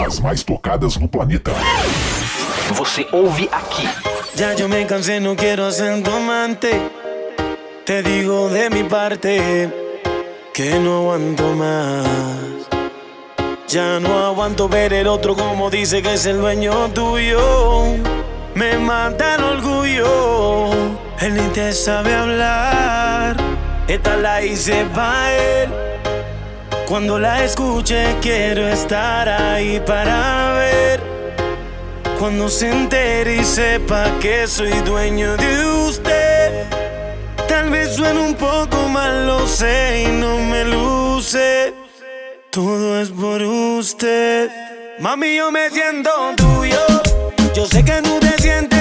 As mais tocadas no planeta. Você ouve aqui. Ya yo me cansé, no quiero ser tu amante. Te digo de mi parte que no aguanto más. Ya no aguanto ver el otro como dice que es el dueño tuyo. Me mata el orgullo. Él ni te sabe hablar. Esta la hice pa' él. Cuando la escuche quiero estar ahí para ver. Cuando se entere y sepa que soy dueño de usted. Tal vez suene un poco mal, lo sé y no me luce. Todo es por usted. Mami, yo me siento tuyo. Yo sé que tú te sientes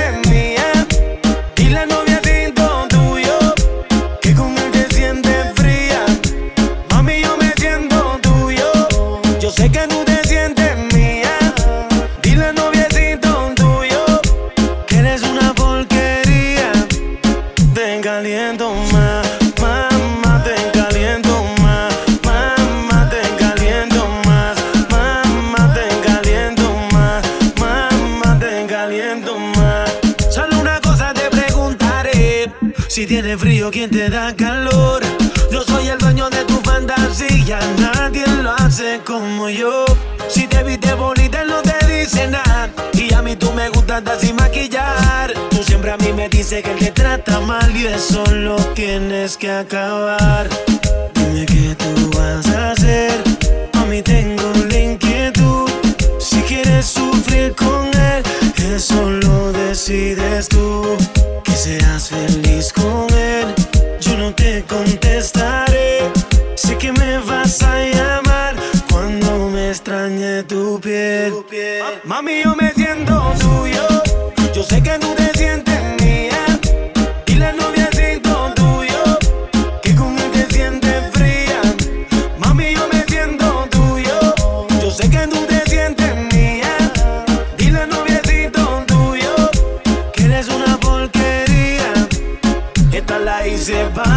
yo. Si te viste bonita, él no te dice nada. Y a mí tú me gustas andar sin maquillar. Tú siempre a mí me dices que él te trata mal y eso lo tienes que acabar. Dime qué tú vas a hacer. A mí tengo la inquietud. Si quieres sufrir con él, eso lo decides tú. Que seas feliz con él, yo no te contestaré. Mami, yo me siento tuyo. Yo sé que tú te sientes mía. Y la novia siento tuyo. Que con él te sientes fría. Mami, yo me siento tuyo. Yo sé que tú te sientes mía. Dile al noviecito tuyo que eres una porquería. Esta la hice pa'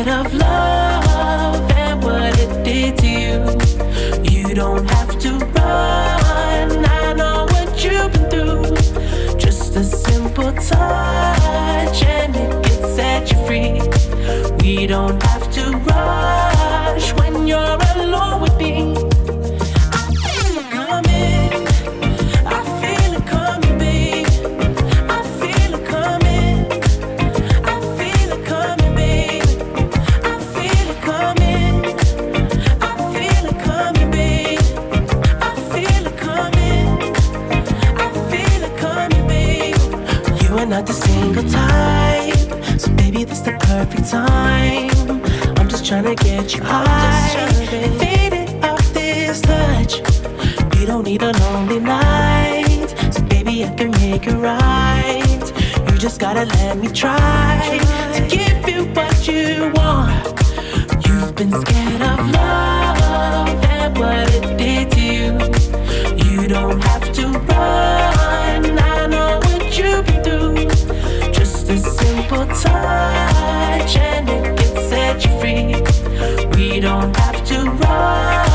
Scared of love and what it did to you. You don't have to run. I know what you've been through. Just a simple touch and it can set you free. We don't have to rush when you're alone with trying to get you high. Faded off this touch. You don't need a lonely night. So baby, I can make it right. You just gotta let me try to give you what you want. You've been scared of love and what it did to you. You don't have to run. I know what you've been through. Just a simple touch and We don't have to rush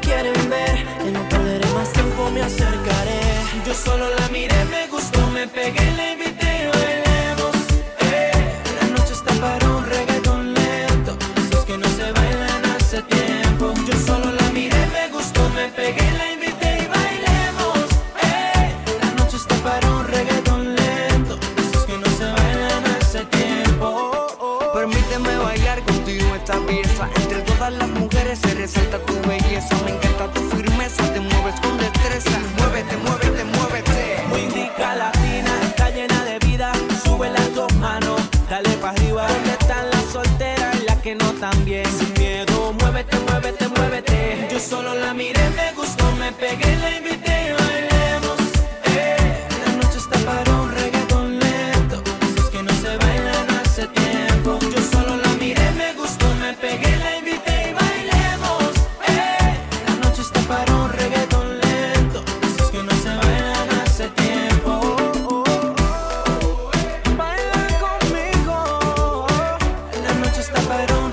quieren ver. Ya no perderé más tiempo, me acercaré. Yo solo la miré, me gustó, me pegué, le fiesta, pero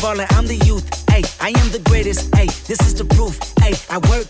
falling, I'm the youth. hey I am the greatest. hey this is the proof. hey I work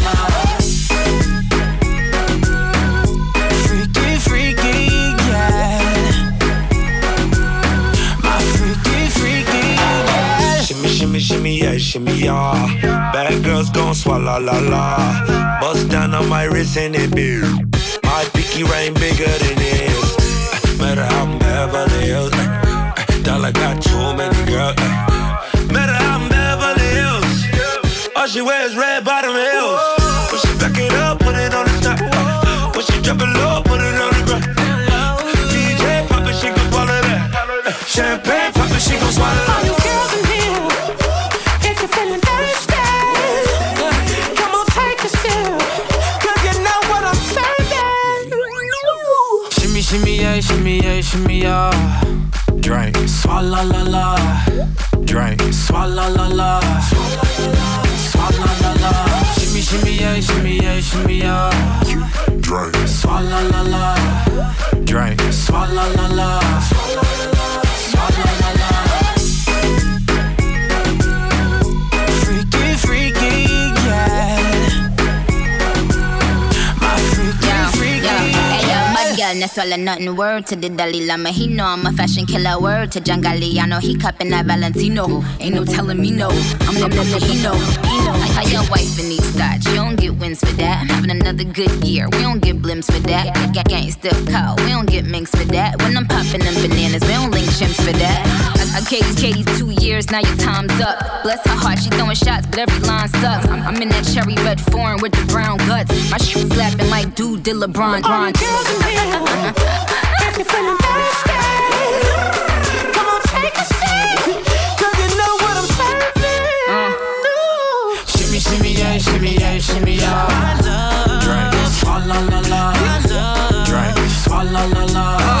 Shimmy, shimmy, yeah, shimmy, yeah. Bad girls gon' swallow la la. Bust down on my wrist and it big. My pinky ring bigger than this. Uh, Matter how I'm Beverly Hills. uh, uh, Dollar got too many girls. Matter how I'm Beverly Hills. All she wears red bottom heels. When she back it up, put it on the top. When she drop it low, put it on the ground. DJ pop it, she gon' swallow that. Champagne pop it, she gon' swallow that. All you girls shimmy, yeah, shimmy, shimmy. Drink. Swalla la la. Drink. Swalla la la. Swalla la la. Shimmy, shimmy, yeah, shimmy, yeah, shimmy, yeah. Drink. Swalla la la. Drink. Swalla la la. All or nothing. Word to the Dalai Lama, he know I'm a fashion killer. Word to John Galliano, he cupping that Valentino. Ain't no telling me no, I'm the limit, he know. How your wife in these thoughts, you don't get wins for that. I'm having another good year, we don't get blimps for that. Gang gangsta call, we don't get minks for that. When I'm popping them bananas, we don't link chimps for that. I, I gave Katie two years, now your time's up. Bless her heart, she throwing shots, but every line sucks. I'm, I'm in that cherry red foreign with the brown guts. My shoe slapping like dude did LeBron. All Bron. girls in here, if you're feeling thirsty, come on, take a Shimmy, shimmy, yeah, shimmy, yeah, shimmy, yeah. Drink. Swalla la la. Drink. Swalla la la. Swalla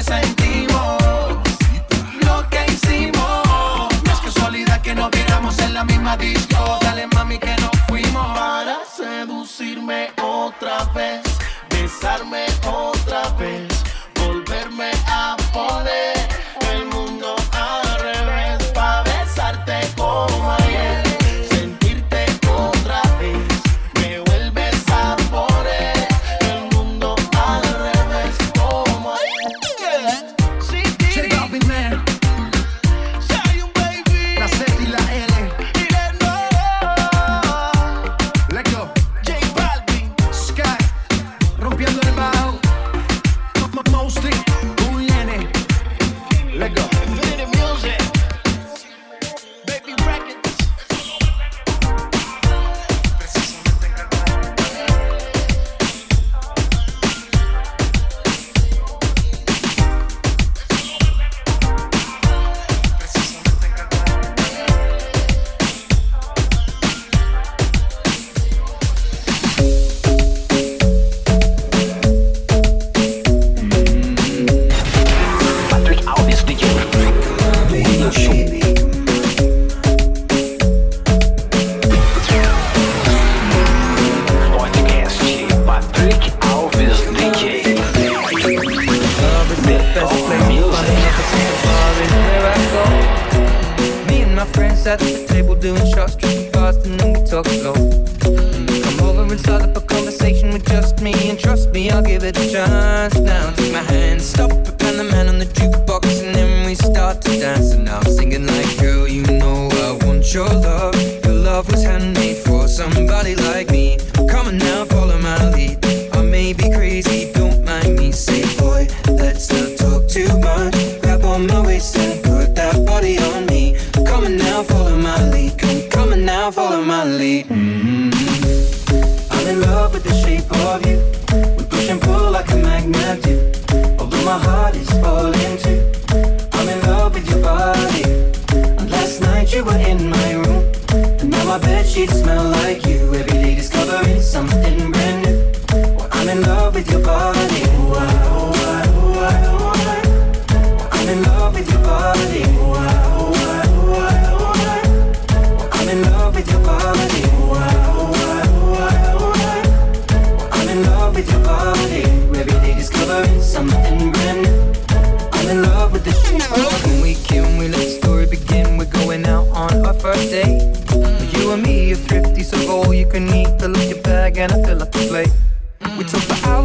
que sentimos, lo que hicimos. No es casualidad que nos viéramos en la misma disco.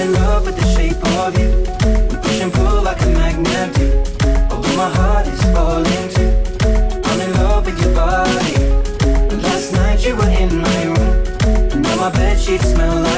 I'm in love with the shape of you. We push and pull like a magnet do. Although my heart is falling too. I'm in love with your body. Last night you were in my room. Now my bed sheets smell like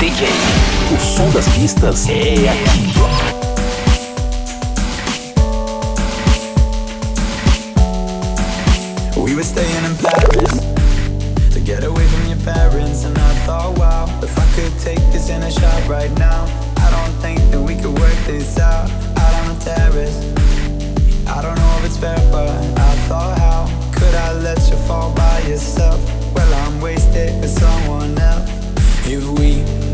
DJ. O som das pistas é aqui. We were staying in Paris to get away from your parents, and I thought, wow, if I could take this in a shot right now, I don't think that we could work this out out on the terrace. I don't know if it's fair, but I thought, how could I let you fall by yourself? Well, I'm wasted with someone else. If we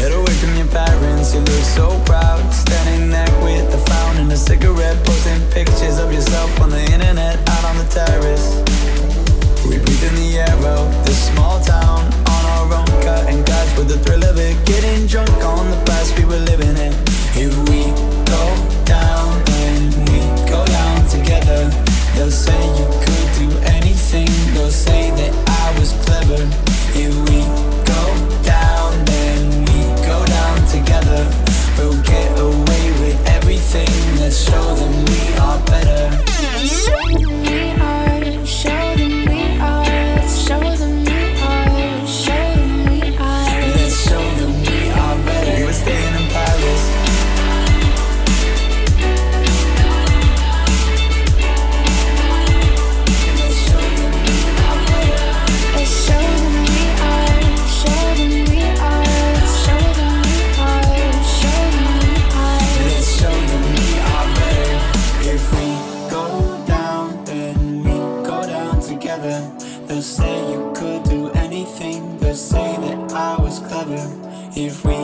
Get away from your parents, you look so proud. say that I was clever. If we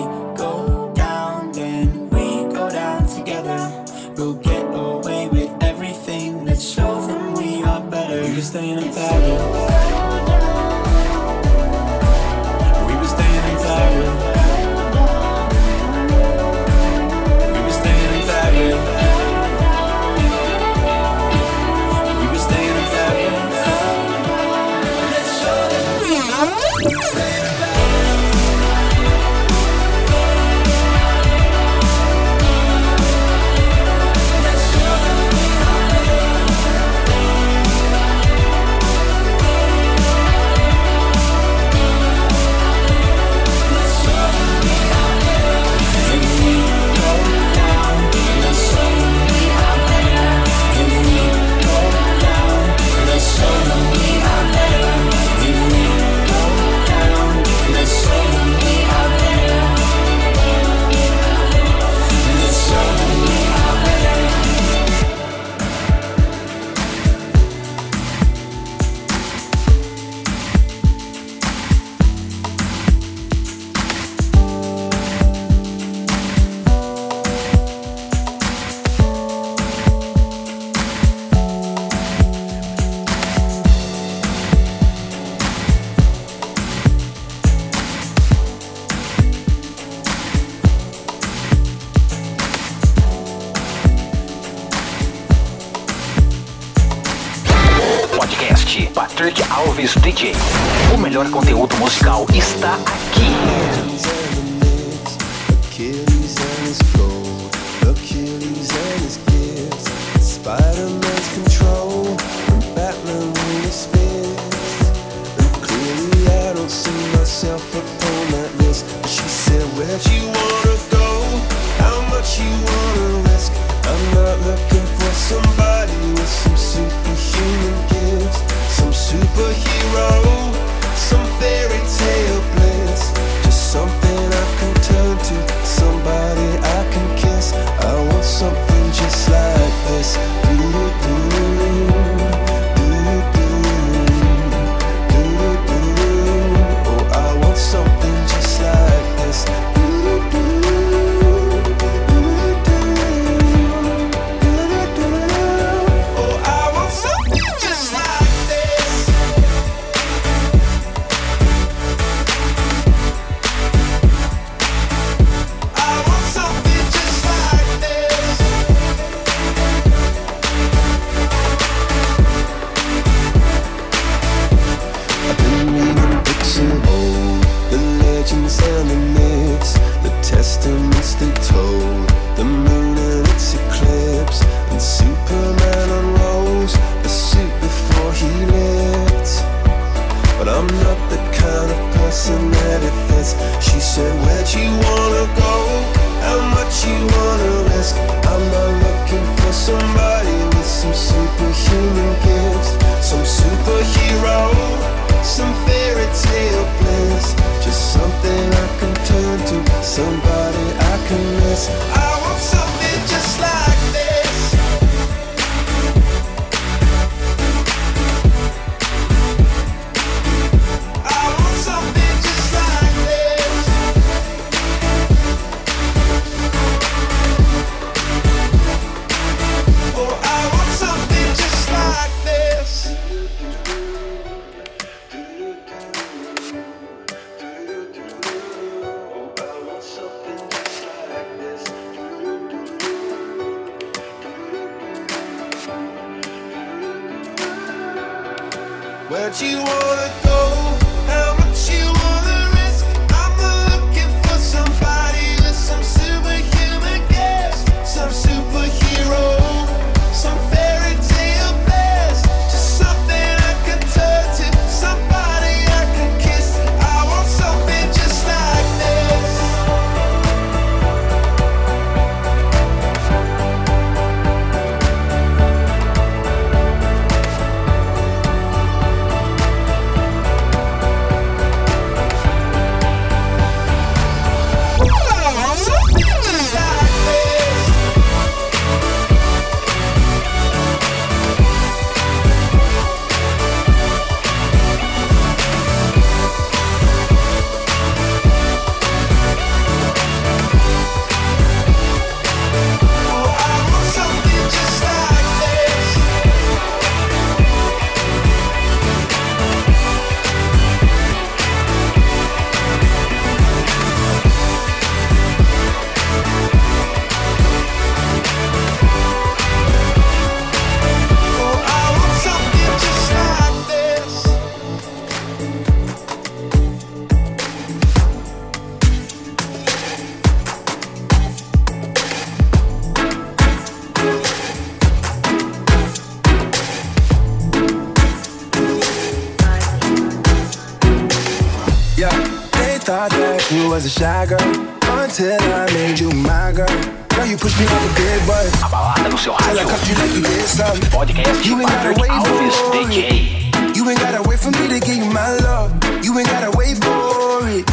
my love. You ain't gotta wait for it.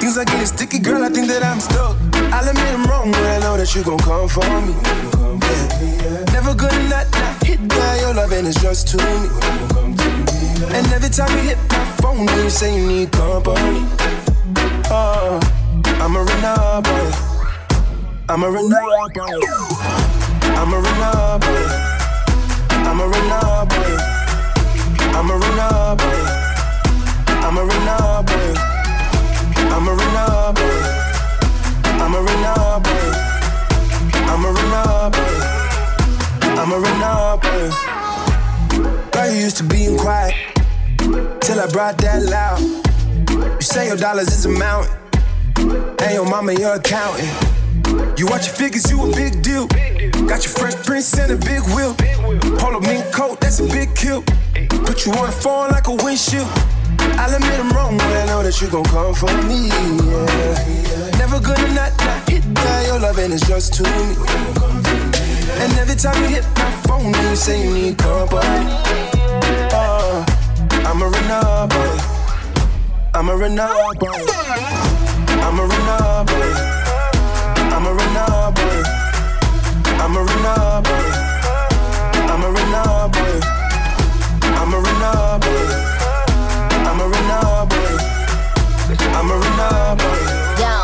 Things are getting sticky, girl. I think that I'm stuck. I'll admit I'm wrong, but I know that you gon' come for me. Yeah. Never gonna not, not hit by your love, and it's just to me. And every time you hit my phone, you say you need company. Oh, I'm a renegade boy. I'm a renegade boy. I'm a renegade boy. I'm a renegade boy. I'm a renegade boy. I'm a renegade boy. I'm a renegade boy. I'm a renegade boy. I'm a renegade boy. I'm a renegade boy. Girl, you used to being quiet till I brought that loud. You say your dollars is a mountain, and your mama your accountant. You watch your figures, you a big deal. Got your fresh prince and a big wheel. Polo mink coat, that's a big kill. Put you on the phone like a windshield. I'll admit I'm wrong, but I know that you gon' come for me. Yeah. Never gonna not, not hit by your love, and it's just to me. And every time you hit my phone, you say you need company. Uh, oh, I'm a renegade. I'm a renegade. I'm a renegade. I'm a renegade. I'm a renegade. I'm a renegade. I'm a renegade. I'm a renegade boy. I'm a renegade boy. Yo.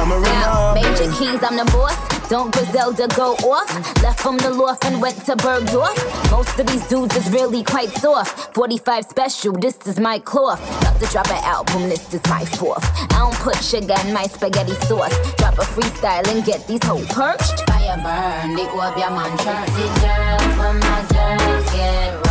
I'm a Now, renegade Major. Keys, I'm the boss. Don't Griselda go off? Left from the loft and went to Bergdorf. Most of these dudes is really quite soft. 45 special, this is my cloth. About to drop an album, this is my fourth. I don't put sugar in my spaghetti sauce. Drop a freestyle and get these whole perched. Fire burn, the up your man See girls, when my girls get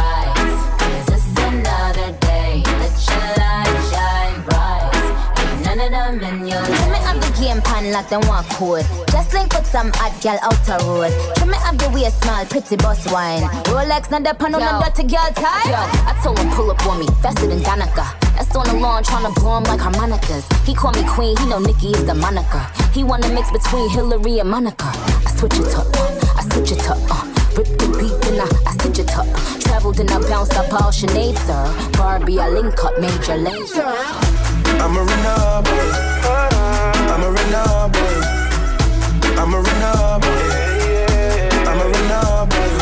of them in your me of the game pan like them walk code. Just link with some hot gal out the road. Tell me of the way small, pretty boss wine. Rolex, not the pan on the dirty girl tie. Yo, I told him pull up on me, faster than Danica. That's on the lawn trying to blow him like harmonicas. He call me queen, he know Nicki is the moniker. He wanna mix between Hillary and Monica. I switch it up, uh, I switch it up, uh. Rip the beat, then I, I stitch it up. Traveled and I bounced up all Sinead, sir. Barbie, I link up Major Lazer. I'm a runner boy. I'm a runner boy. I'm a runner boy. I'm a runner boy.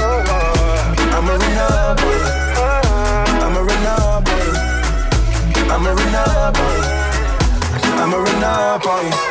I'm a runner boy. I'm a runner boy. I'm a runner boy. I'm a runner boy.